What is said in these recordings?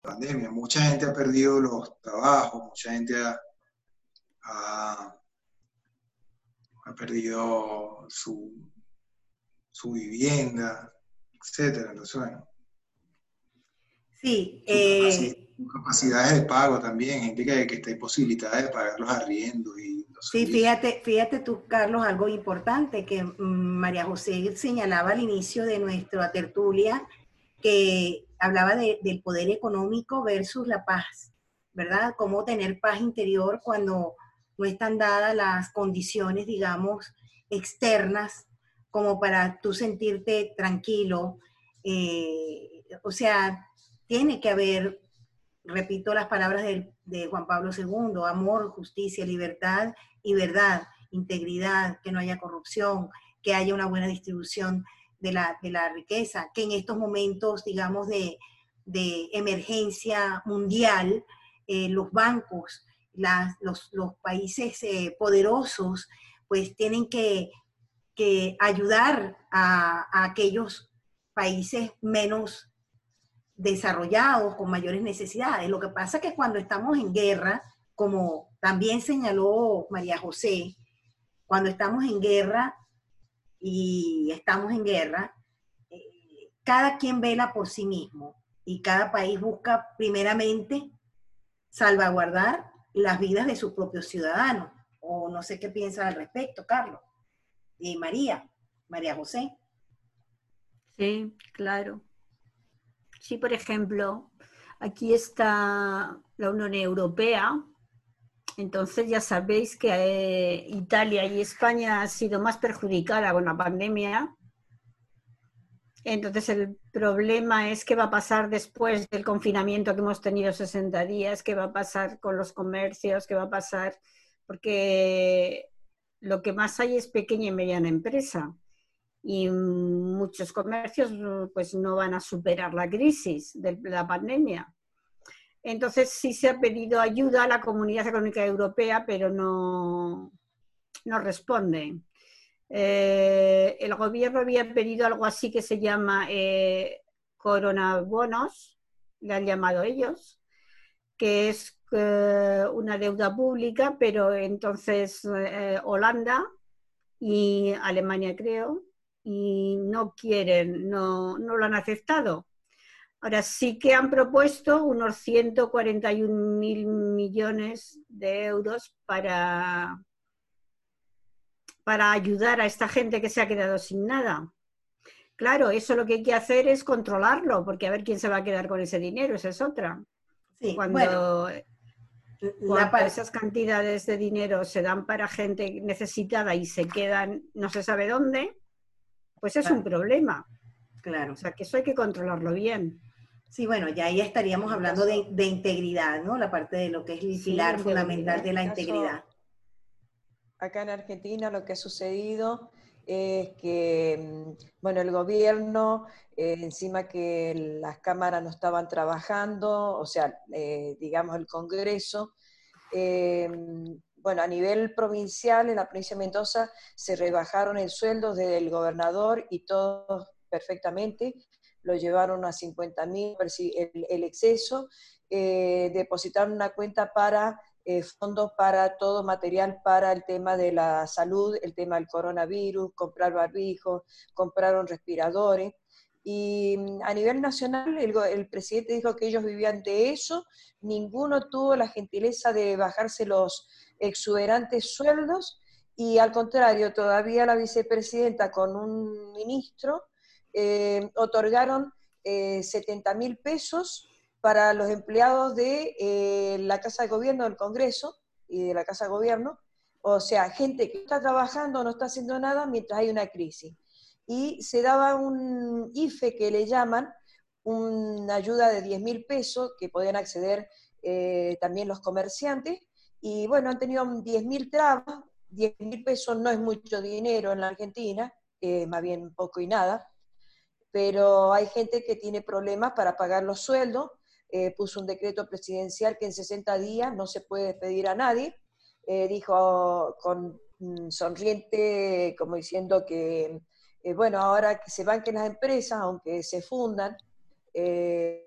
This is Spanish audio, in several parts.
pandemia. Mucha gente ha perdido los trabajos, mucha gente ha, perdido su, su, vivienda, etcétera. Entonces, bueno. Sí. Eh, capacidades de pago también, gente que, que está imposibilitada de pagar los arriendos y Sí, fíjate, fíjate tú, Carlos, algo importante que mm, María José señalaba al inicio de nuestra tertulia, que hablaba del poder económico versus la paz, ¿verdad? Cómo tener paz interior cuando no están dadas las condiciones, digamos, externas como para tú sentirte tranquilo. Eh, o sea, tiene que haber, repito las palabras de, de Juan Pablo II, amor, justicia, libertad y verdad, integridad, que no haya corrupción, que haya una buena distribución de la, de la riqueza, que en estos momentos, digamos, de, de emergencia mundial, eh, los bancos, las, los, los, países eh, poderosos, pues tienen que, que ayudar a, a, aquellos países menos desarrollados, con mayores necesidades. Lo que pasa es que cuando estamos en guerra, como también señaló María José, cuando estamos en guerra, y estamos en guerra, eh, cada quien vela por sí mismo y cada país busca primeramente salvaguardar las vidas de sus propios ciudadanos. O no sé qué piensa al respecto, Carlos. Y María, María José. Sí, claro. Sí, por ejemplo, aquí está la Unión Europea, entonces ya sabéis que eh, Italia y España han sido más perjudicadas con la pandemia. Entonces el problema es qué va a pasar después del confinamiento que hemos tenido 60 días, qué va a pasar con los comercios, qué va a pasar, porque lo que más hay es pequeña y mediana empresa y muchos comercios pues no van a superar la crisis de la pandemia. Entonces sí se ha pedido ayuda a la Comunidad Económica Europea, pero no, no responde. Eh, el gobierno había pedido algo así que se llama eh, coronabonos, le han llamado ellos, que es eh, una deuda pública, pero entonces eh, Holanda y Alemania creo, y no quieren, no, no lo han aceptado. Ahora sí que han propuesto unos 141 mil millones de euros para, para ayudar a esta gente que se ha quedado sin nada. Claro, eso lo que hay que hacer es controlarlo, porque a ver quién se va a quedar con ese dinero, esa es otra. cuando, esas cantidades de dinero se dan para gente necesitada y se quedan no se sabe dónde, pues es un problema. Claro. O sea, que eso hay que controlarlo bien. Sí, bueno, ya ahí estaríamos hablando de, integridad, ¿no? La parte de lo que es el pilar fundamental de la integridad. Acá en Argentina lo que ha sucedido es que, mm, bueno, el gobierno, eh, encima que las cámaras no estaban trabajando, o sea, eh, digamos el Congreso, eh, bueno, a nivel provincial, en la provincia de Mendoza, se rebajaron el sueldo del gobernador y todos perfectamente, lo llevaron a 50 mil, el, el, exceso, eh, depositaron una cuenta para eh, fondos para todo material para el tema de la salud, el tema del coronavirus, comprar barbijos, compraron respiradores. Y mm, a nivel nacional, el, el, presidente dijo que ellos vivían de eso, ninguno tuvo la gentileza de bajarse los exuberantes sueldos y al contrario, todavía la vicepresidenta con un ministro eh, otorgaron eh, 70 mil pesos para los empleados de eh, la Casa de Gobierno del Congreso y de la Casa de Gobierno, o sea, gente que está trabajando, no está haciendo nada mientras hay una crisis. Y se daba un IFE que le llaman, una ayuda de 10 mil pesos que podían acceder eh, también los comerciantes. Y bueno, han tenido 10 mil trabas, 10 mil pesos no es mucho dinero en la Argentina, más bien poco y nada, pero hay gente que tiene problemas para pagar los sueldos, eh, puso un decreto presidencial que en 60 días no se puede despedir a nadie, dijo con mm, sonriente, como diciendo que, bueno, ahora que se banquen las empresas, aunque se fundan, eh,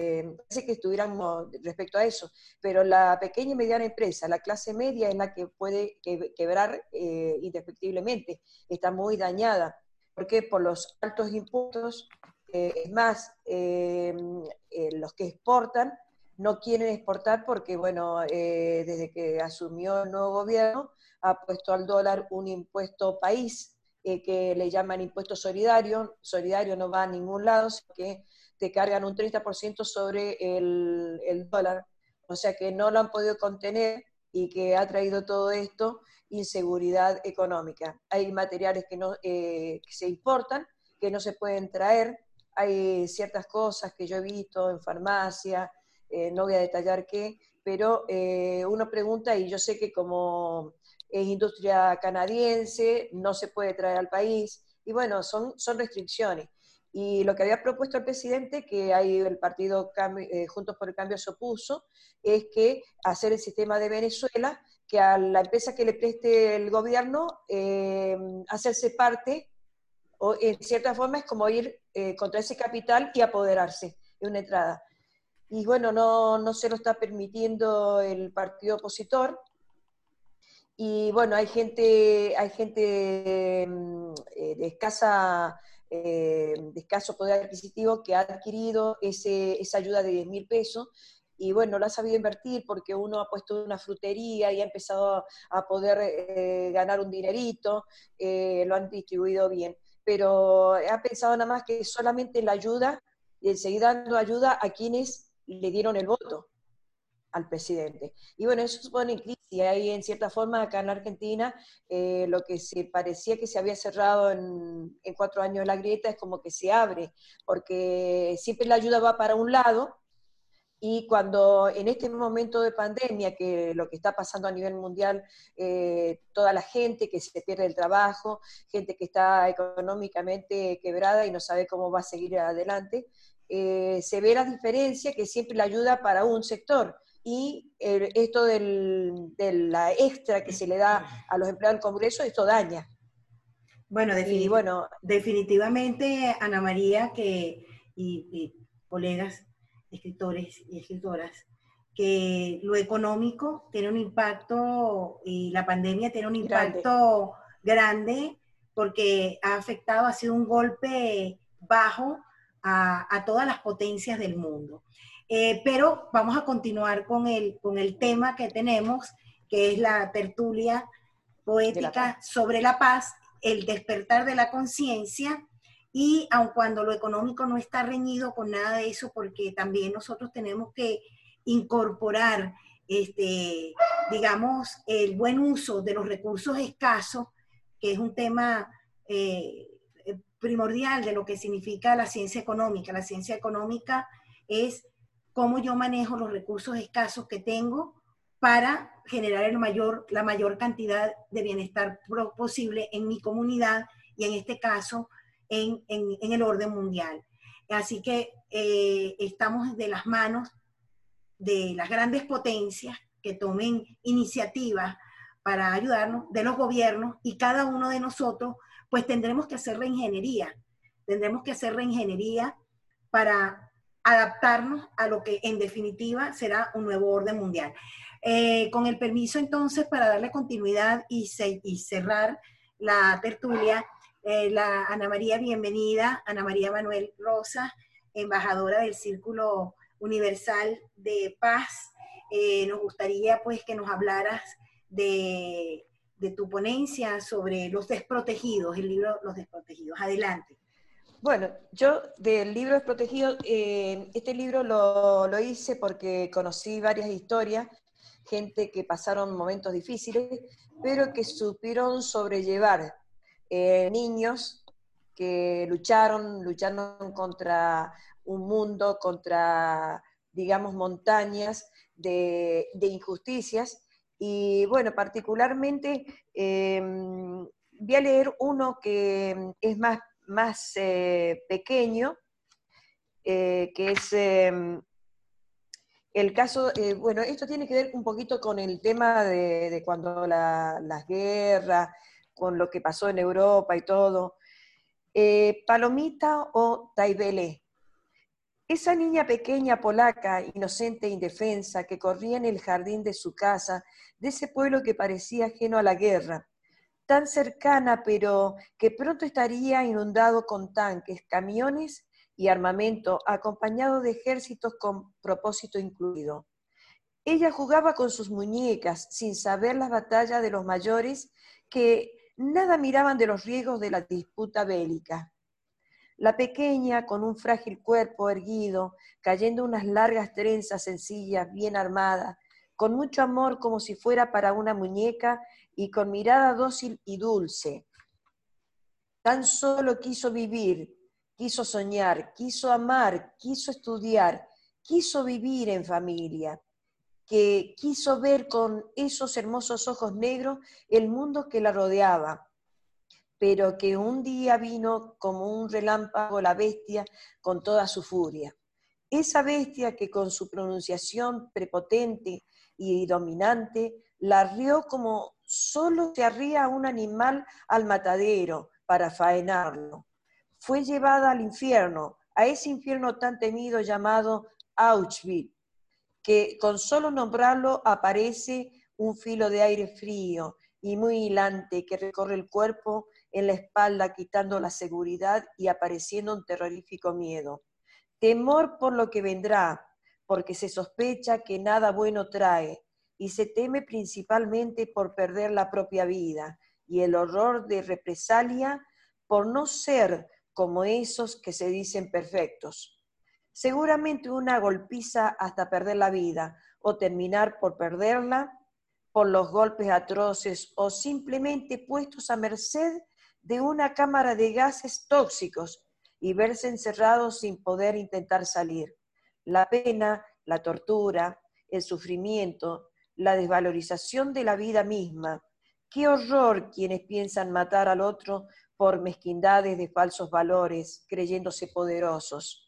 eh, parece que estuviéramos respecto a eso, pero la pequeña y mediana empresa, la clase media es la que puede quebrar eh, indefectiblemente, está muy dañada. Porque Por los altos impuestos, eh, es más, los que exportan no quieren exportar porque, bueno, desde que asumió el nuevo gobierno, ha puesto al dólar un impuesto país eh, que le llaman impuesto solidario. Solidario no va a ningún lado, sino que te cargan un 30% sobre el, el, dólar. O sea que no lo han podido contener y que ha traído todo esto inseguridad económica. Hay materiales que, no, eh, se importan, que no se pueden traer. Hay ciertas cosas que yo he visto en farmacia, eh, no voy a detallar qué, pero uno pregunta y yo sé que como es industria canadiense, no se puede traer al país, y bueno, son, son restricciones. Y lo que había propuesto el presidente, que ahí el partido eh, Juntos por el Cambio se opuso, es que hacer el sistema de Venezuela, que a la empresa que le preste el gobierno, eh, hacerse parte, o en cierta forma es como ir eh, contra ese capital y apoderarse de una entrada. Y bueno, no, no se lo está permitiendo el partido opositor, y bueno, hay gente, hay gente mm, eh, de, escasa, de escaso poder adquisitivo que ha adquirido ese, esa ayuda de 10 mil pesos y bueno, lo ha sabido invertir porque uno ha puesto una frutería y ha empezado a poder eh, ganar un dinerito, lo han distribuido bien. Pero ha pensado nada más que solamente la ayuda y seguir dando ayuda a quienes le dieron el voto al presidente. Y bueno, eso supone crisis. Hay en cierta forma acá en Argentina eh, lo que se parecía que se había cerrado en, cuatro años la grieta es como que se abre, porque siempre la ayuda va para un lado y cuando en este momento de pandemia, que lo que está pasando a nivel mundial, eh, toda la gente que se pierde el trabajo, gente que está económicamente quebrada y no sabe cómo va a seguir adelante, eh, se ve la diferencia que siempre la ayuda para un sector y esto del, de la extra que se le da a los empleados del Congreso, esto daña. Bueno, bueno definitivamente, Ana María que, y, colegas escritores y escritoras, que lo económico tiene un impacto y la pandemia tiene un impacto grande, porque ha afectado, ha sido un golpe bajo a, a todas las potencias del mundo. Eh, pero vamos a continuar con el, con el tema que tenemos, que es la tertulia poética sobre la paz, el despertar de la conciencia, y aun cuando lo económico no está reñido con nada de eso, porque también nosotros tenemos que incorporar, este, digamos, el buen uso de los recursos escasos, que es un tema eh, primordial de lo que significa la ciencia económica. La ciencia económica es cómo yo manejo los recursos escasos que tengo para generar el mayor, la mayor cantidad de bienestar posible en mi comunidad y en este caso en, el orden mundial. Así que eh, estamos de las manos de las grandes potencias que tomen iniciativas para ayudarnos, de los gobiernos y cada uno de nosotros, pues tendremos que hacer reingeniería. Tendremos que hacer reingeniería para adaptarnos a lo que en definitiva será un nuevo orden mundial. Eh, con el permiso entonces para darle continuidad y, cerrar la tertulia, eh, la Ana María, bienvenida, Ana María Manuel Rosa, embajadora del Círculo Universal de Paz. Eh, nos gustaría pues que nos hablaras de, tu ponencia sobre los desprotegidos, el libro Los desprotegidos. Adelante. Bueno, yo del libro Desprotegido, eh, este libro lo, hice porque conocí varias historias, gente que pasaron momentos difíciles, pero que supieron sobrellevar eh, niños que lucharon, lucharon contra un mundo, contra, digamos, montañas de, injusticias. Y bueno, particularmente em, voy a leer uno que es más, más eh, pequeño, eh, que es el caso, eh, bueno, esto tiene que ver un poquito con el tema de, cuando las guerras, con lo que pasó en Europa y todo. Eh, Palomita o Taibele. Esa niña pequeña polaca, inocente e indefensa, que corría en el jardín de su casa, de ese pueblo que parecía ajeno a la guerra, tan cercana pero que pronto estaría inundado con tanques, camiones y armamento, acompañado de ejércitos con propósito incluido. Ella jugaba con sus muñecas sin saber las batallas de los mayores que nada miraban de los riesgos de la disputa bélica. La pequeña, con un frágil cuerpo erguido, cayendo unas largas trenzas sencillas, bien armada, con mucho amor como si fuera para una muñeca y con mirada dócil y dulce. Tan solo quiso vivir, quiso soñar, quiso amar, quiso estudiar, quiso vivir en familia que quiso ver con esos hermosos ojos negros el mundo que la rodeaba, pero que un día vino como un relámpago la bestia con toda su furia. Esa bestia que con su pronunciación prepotente y dominante la rió como solo se arría un animal al matadero para faenarlo. Fue llevada al infierno, a ese infierno tan temido llamado Auschwitz, que con solo nombrarlo aparece un filo de aire frío y muy hilante que recorre el cuerpo en la espalda quitando la seguridad y apareciendo un terrorífico miedo. Temor por lo que vendrá, porque se sospecha que nada bueno trae y se teme principalmente por perder la propia vida y el horror de represalia por no ser como esos que se dicen perfectos seguramente una golpiza hasta perder la vida o terminar por perderla por los golpes atroces o simplemente puestos a merced de una cámara de gases tóxicos y verse encerrados sin poder intentar salir. La pena, la tortura, el sufrimiento, la desvalorización de la vida misma. Qué horror quienes piensan matar al otro por mezquindades de falsos valores, creyéndose poderosos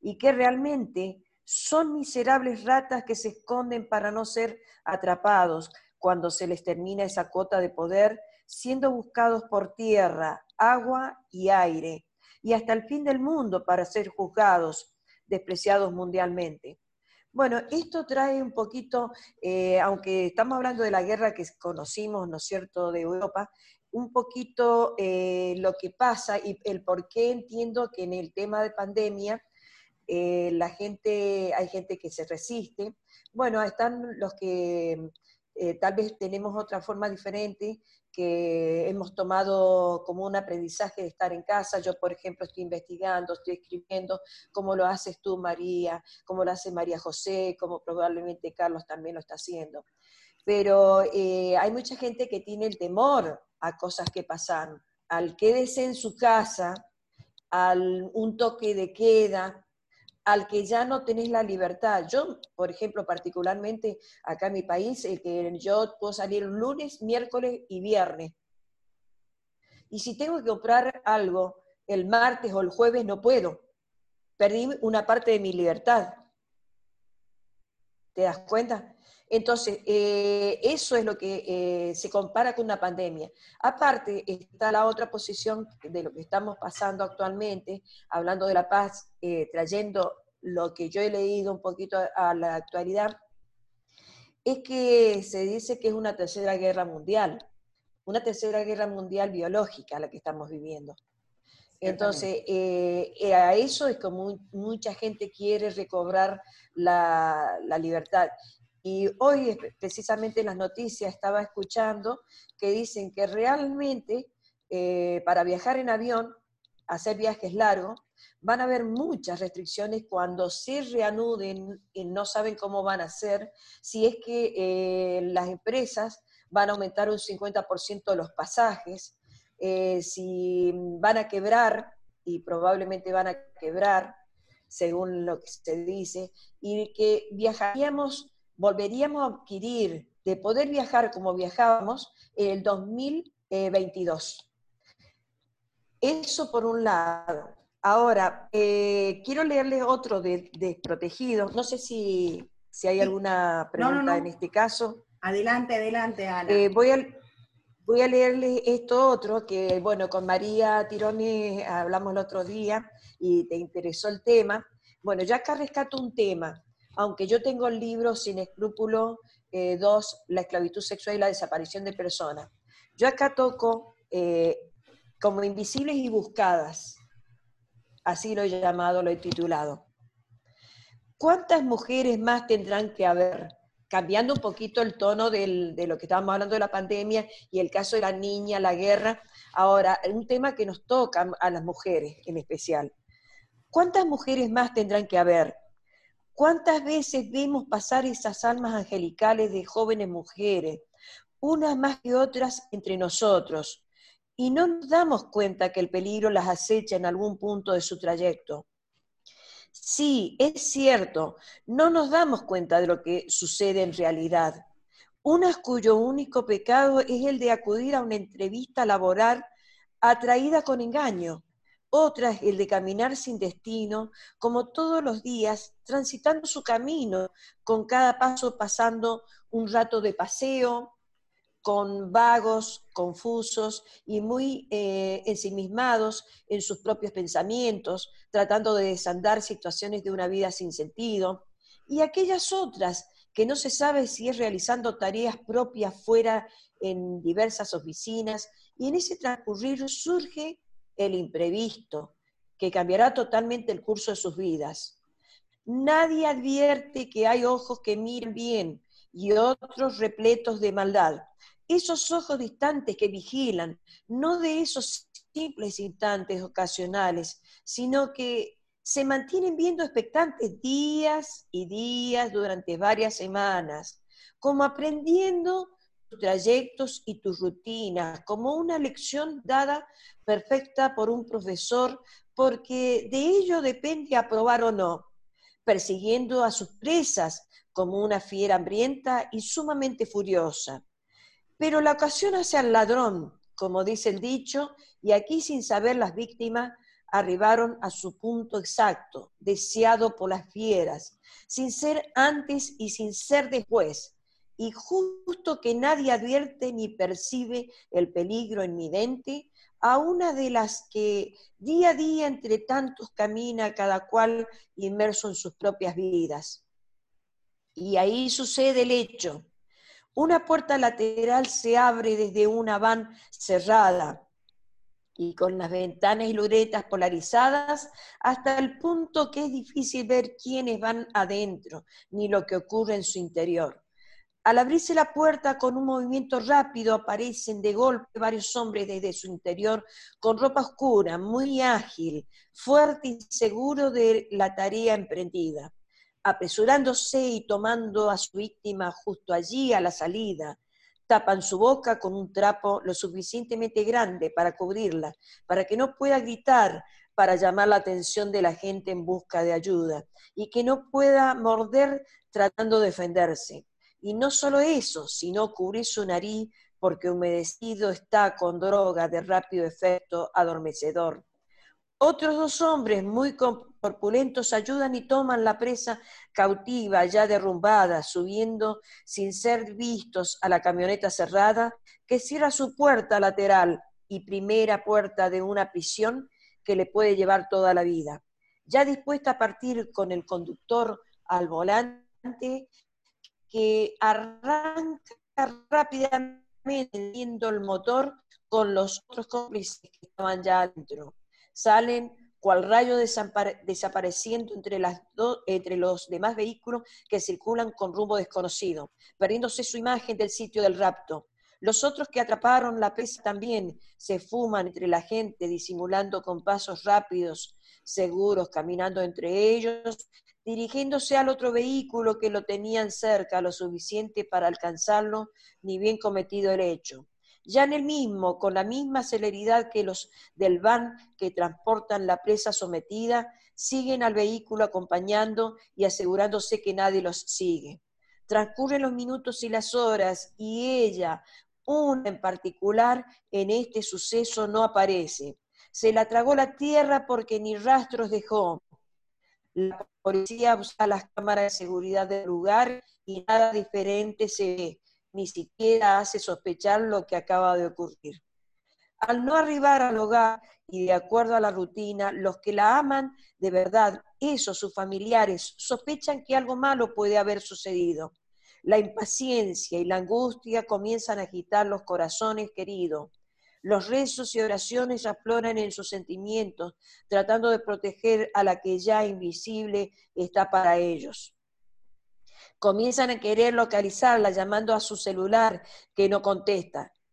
y que realmente son miserables ratas que se esconden para no ser atrapados cuando se les termina esa cota de poder, siendo buscados por tierra, agua y aire, y hasta el fin del mundo para ser juzgados, despreciados mundialmente. Bueno, esto trae un poquito, eh, aunque estamos hablando de la guerra que conocimos, ¿no es cierto?, de Europa, un poquito eh, lo que pasa y el por qué entiendo que en el tema de pandemia eh, la gente, hay gente que se resiste. Bueno, están los que eh, tal vez tenemos otra forma diferente, que hemos tomado como un aprendizaje de estar en casa. Yo, por ejemplo, estoy investigando, estoy escribiendo, cómo lo haces tú, María, cómo lo hace María José, como probablemente Carlos también lo está haciendo. Pero eh, hay mucha gente que tiene el temor a cosas que pasan. Al quédese en su casa, al un toque de queda, al que ya no tenés la libertad. Yo, por ejemplo, particularmente acá en mi país, el que yo puedo salir lunes, miércoles y viernes. Y si tengo que comprar algo el martes o el jueves, no puedo. Perdí una parte de mi libertad. ¿Te das cuenta? Entonces, eh, eso es lo que eh, se compara con una pandemia. Aparte, está la otra posición de lo que estamos pasando actualmente, hablando de la paz, eh, trayendo lo que yo he leído un poquito a, la actualidad, es que se dice que es una tercera guerra mundial, una tercera guerra mundial biológica la que estamos viviendo. Entonces, a eso es como mucha gente quiere recobrar la, la libertad. Y hoy, precisamente en las noticias, estaba escuchando que dicen que realmente eh, para viajar en avión, hacer viajes largos, van a haber muchas restricciones cuando se reanuden y no saben cómo van a ser, si es que eh, las empresas van a aumentar un 50% los pasajes, eh, si van a quebrar, y probablemente van a quebrar, según lo que se dice, y que viajaríamos, volveríamos a adquirir de poder viajar como viajábamos en el 2022. Eso por un lado. Ahora, eh, quiero leerles otro de desprotegidos. No sé si, hay alguna pregunta en este caso. Adelante, adelante, Ana. Eh, voy, a, voy a leerles esto otro, que bueno, con María Tironi hablamos el otro día y te interesó el tema. Bueno, ya acá rescato un tema, aunque yo tengo el libro Sin escrúpulo eh, 2, La esclavitud sexual y la desaparición de personas. Yo acá toco eh, como invisibles y buscadas, así lo he llamado, lo he titulado. ¿Cuántas mujeres más tendrán que haber? Cambiando un poquito el tono de lo que estábamos hablando de la pandemia y el caso de la niña, la guerra. Ahora, un tema que nos toca a las mujeres en especial. ¿Cuántas mujeres más tendrán que haber? ¿Cuántas veces vemos pasar esas almas angelicales de jóvenes mujeres, unas más que otras entre nosotros, y no nos damos cuenta que el peligro las acecha en algún punto de su trayecto? Sí, es cierto, no nos damos cuenta de lo que sucede en realidad. Unas cuyo único pecado es el de acudir a una entrevista laboral atraída con engaño otra es el de caminar sin destino, como todos los días, transitando su camino, con cada paso pasando un rato de paseo, con vagos, confusos y muy eh, ensimismados en sus propios pensamientos, tratando de desandar situaciones de una vida sin sentido, y aquellas otras que no se sabe si es realizando tareas propias fuera en diversas oficinas, y en ese transcurrir surge el imprevisto, que cambiará totalmente el curso de sus vidas. Nadie advierte que hay ojos que miran bien y otros repletos de maldad. Esos ojos distantes que vigilan, no de esos simples instantes ocasionales, sino que se mantienen viendo expectantes días y días durante varias semanas, como aprendiendo tus trayectos y tus rutinas, como una lección dada perfecta por un profesor, porque de ello depende aprobar o no, persiguiendo a sus presas como una fiera hambrienta y sumamente furiosa. Pero la ocasión hace al ladrón, como dice el dicho, y aquí sin saber las víctimas arribaron a su punto exacto, deseado por las fieras, sin ser antes y sin ser después, y justo que nadie advierte ni percibe el peligro inminente, a una de las que día a día entre tantos camina cada cual inmerso en sus propias vidas. Y ahí sucede el hecho. Una puerta lateral se abre desde una van cerrada y con las ventanas y luretas polarizadas hasta el punto que es difícil ver quiénes van adentro ni lo que ocurre en su interior. Al abrirse la puerta con un movimiento rápido aparecen de golpe varios hombres desde su interior con ropa oscura, muy ágil, fuerte y seguro de la tarea emprendida. Apresurándose y tomando a su víctima justo allí a la salida, tapan su boca con un trapo lo suficientemente grande para cubrirla, para que no pueda gritar, para llamar la atención de la gente en busca de ayuda, y que no pueda morder tratando de defenderse. Y no solo eso, sino cubrir su nariz porque humedecido está con droga de rápido efecto adormecedor. Otros dos hombres muy corpulentos ayudan y toman la presa cautiva, ya derrumbada, subiendo sin ser vistos a la camioneta cerrada que cierra su puerta lateral y primera puerta de una prisión que le puede llevar toda la vida. Ya dispuesta a partir con el conductor al volante, que arranca rápidamente viendo el motor con los otros cómplices que estaban ya adentro. Salen cual rayo desapareciendo entre, las entre los demás vehículos que circulan con rumbo desconocido, perdiéndose su imagen del sitio del rapto. Los otros que atraparon la presa también se fuman entre la gente, disimulando con pasos rápidos, seguros, caminando entre ellos dirigiéndose al otro vehículo que lo tenían cerca lo suficiente para alcanzarlo, ni bien cometido el hecho. ya en el mismo, con la misma celeridad que los del van que transportan la presa sometida, siguen al vehículo acompañando y asegurándose que nadie los sigue. Transcurren los minutos y las horas y ella, una en particular, en este suceso no aparece. Se la tragó la tierra porque ni rastros dejó. La policía usa las cámaras de seguridad del lugar y nada diferente se ve, ni siquiera hace sospechar lo que acaba de ocurrir. Al no arribar al hogar y de acuerdo a la rutina, los que la aman de verdad, esos sus familiares, sospechan que algo malo puede haber sucedido. La impaciencia y la angustia comienzan a agitar los corazones queridos. Los rezos y oraciones afloran en sus sentimientos, tratando de proteger a la que ya invisible está para ellos. Comienzan a querer localizarla llamando a su celular que no contesta.